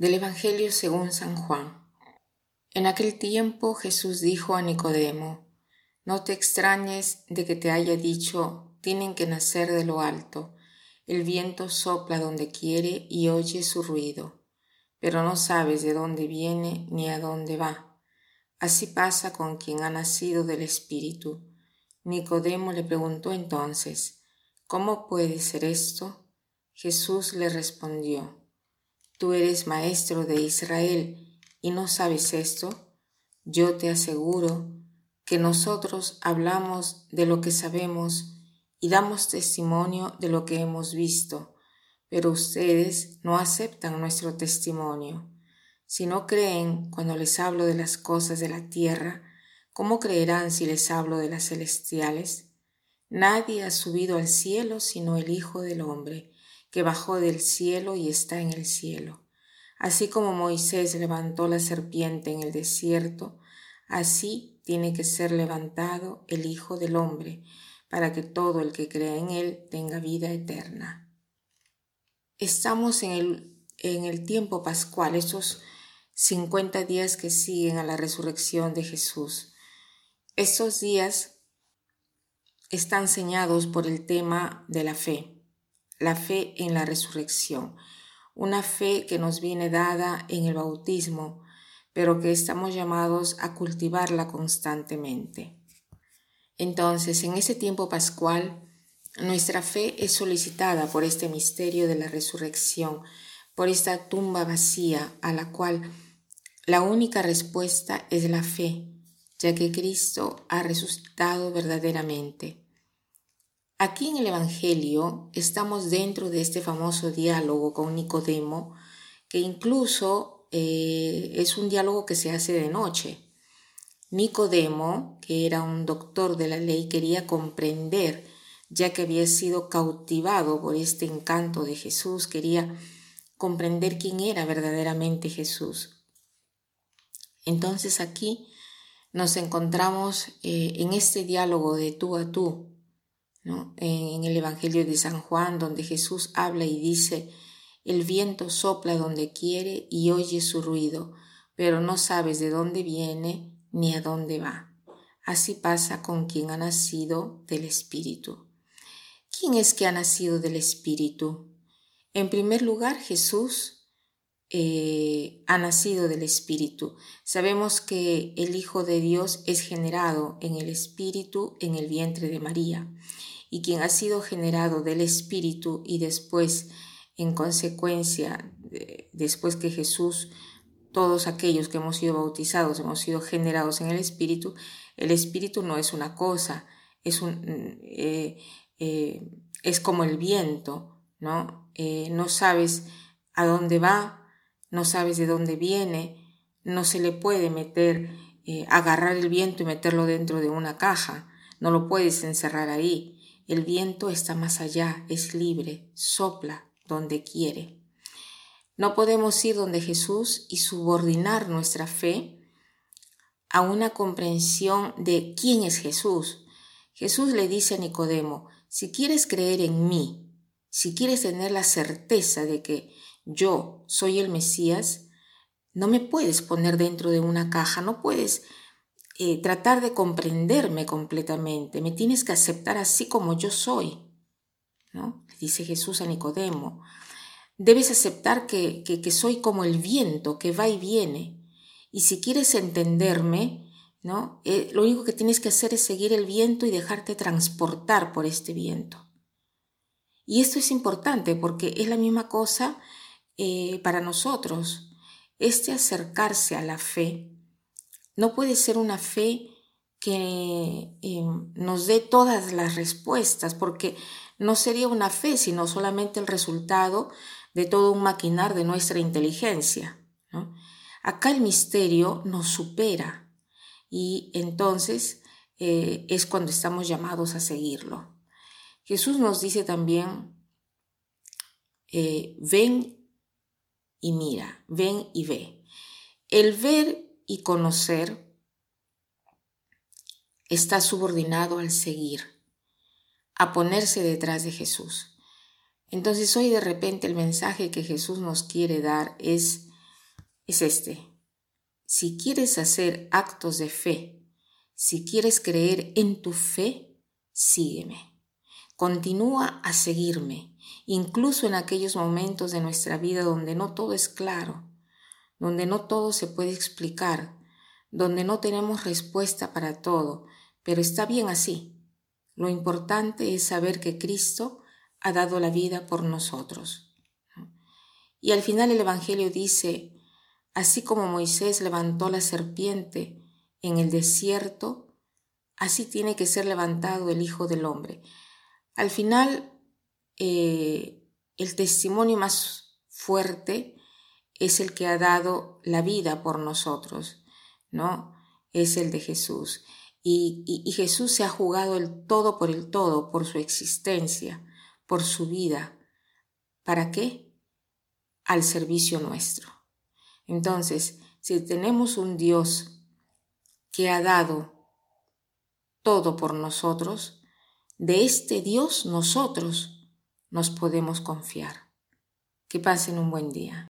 Del Evangelio según San Juan. En aquel tiempo Jesús dijo a Nicodemo, No te extrañes de que te haya dicho, tienen que nacer de lo alto. El viento sopla donde quiere y oye su ruido, pero no sabes de dónde viene ni a dónde va. Así pasa con quien ha nacido del Espíritu. Nicodemo le preguntó entonces, ¿Cómo puede ser esto? Jesús le respondió, Tú eres maestro de Israel y no sabes esto. Yo te aseguro que nosotros hablamos de lo que sabemos y damos testimonio de lo que hemos visto, pero ustedes no aceptan nuestro testimonio. Si no creen cuando les hablo de las cosas de la tierra, ¿cómo creerán si les hablo de las celestiales? Nadie ha subido al cielo sino el Hijo del Hombre que bajó del cielo y está en el cielo. Así como Moisés levantó la serpiente en el desierto, así tiene que ser levantado el Hijo del Hombre, para que todo el que cree en él tenga vida eterna. Estamos en el, en el tiempo pascual, esos 50 días que siguen a la resurrección de Jesús. Estos días están señados por el tema de la fe la fe en la resurrección, una fe que nos viene dada en el bautismo, pero que estamos llamados a cultivarla constantemente. Entonces, en ese tiempo pascual, nuestra fe es solicitada por este misterio de la resurrección, por esta tumba vacía a la cual la única respuesta es la fe, ya que Cristo ha resucitado verdaderamente. Aquí en el Evangelio estamos dentro de este famoso diálogo con Nicodemo, que incluso eh, es un diálogo que se hace de noche. Nicodemo, que era un doctor de la ley, quería comprender, ya que había sido cautivado por este encanto de Jesús, quería comprender quién era verdaderamente Jesús. Entonces aquí nos encontramos eh, en este diálogo de tú a tú en el Evangelio de San Juan, donde Jesús habla y dice, el viento sopla donde quiere y oye su ruido, pero no sabes de dónde viene ni a dónde va. Así pasa con quien ha nacido del Espíritu. ¿Quién es que ha nacido del Espíritu? En primer lugar, Jesús eh, ha nacido del Espíritu. Sabemos que el Hijo de Dios es generado en el Espíritu en el vientre de María y quien ha sido generado del Espíritu y después, en consecuencia, después que Jesús, todos aquellos que hemos sido bautizados, hemos sido generados en el Espíritu, el Espíritu no es una cosa, es, un, eh, eh, es como el viento, ¿no? No sabes a dónde va, no sabes de dónde viene, no se le puede meter, agarrar el viento y meterlo dentro de una caja, no lo puedes encerrar ahí. El viento está más allá, es libre, sopla donde quiere. No podemos ir donde Jesús y subordinar nuestra fe a una comprensión de quién es Jesús. Jesús le dice a Nicodemo, si quieres creer en mí, si quieres tener la certeza de que yo soy el Mesías, no me puedes poner dentro de una caja, no puedes eh, tratar de comprenderme completamente, me tienes que aceptar así como yo soy, ¿no? Dice Jesús a Nicodemo. Debes aceptar que, que, soy como el viento que va y viene. Y si quieres entenderme, ¿no? Eh, lo único que tienes que hacer es seguir el viento y dejarte transportar por este viento. Y esto es importante porque es la misma cosa eh, para nosotros. Este acercarse a la fe no puede ser una fe que eh, nos dé todas las respuestas, porque no sería una fe, sino solamente el resultado de todo un maquinar de nuestra inteligencia. Acá el misterio nos supera y entonces eh, es cuando estamos llamados a seguirlo. Jesús nos dice también, ven y mira, ven y ve. El ver y conocer está subordinado al seguir, a ponerse detrás de Jesús. Entonces hoy de repente el mensaje que Jesús nos quiere dar es es este. Si quieres hacer actos de fe, si quieres creer en tu fe, sígueme. Continúa a seguirme, incluso en aquellos momentos de nuestra vida donde no todo es claro, donde no todo se puede explicar, donde no tenemos respuesta para todo, pero está bien así. Lo importante es saber que Cristo ha dado la vida por nosotros. Y al final el Evangelio dice, así como Moisés levantó la serpiente en el desierto, así tiene que ser levantado el Hijo del Hombre. Al final, eh, el testimonio más fuerte es el que ha dado la vida por nosotros, ¿no? Es el de Jesús. y Jesús se ha jugado el todo por el todo, por su existencia por su vida. ¿Para qué? Al servicio nuestro. Entonces, si tenemos un Dios que ha dado todo por nosotros, de este Dios nosotros nos podemos confiar. Que pasen un buen día.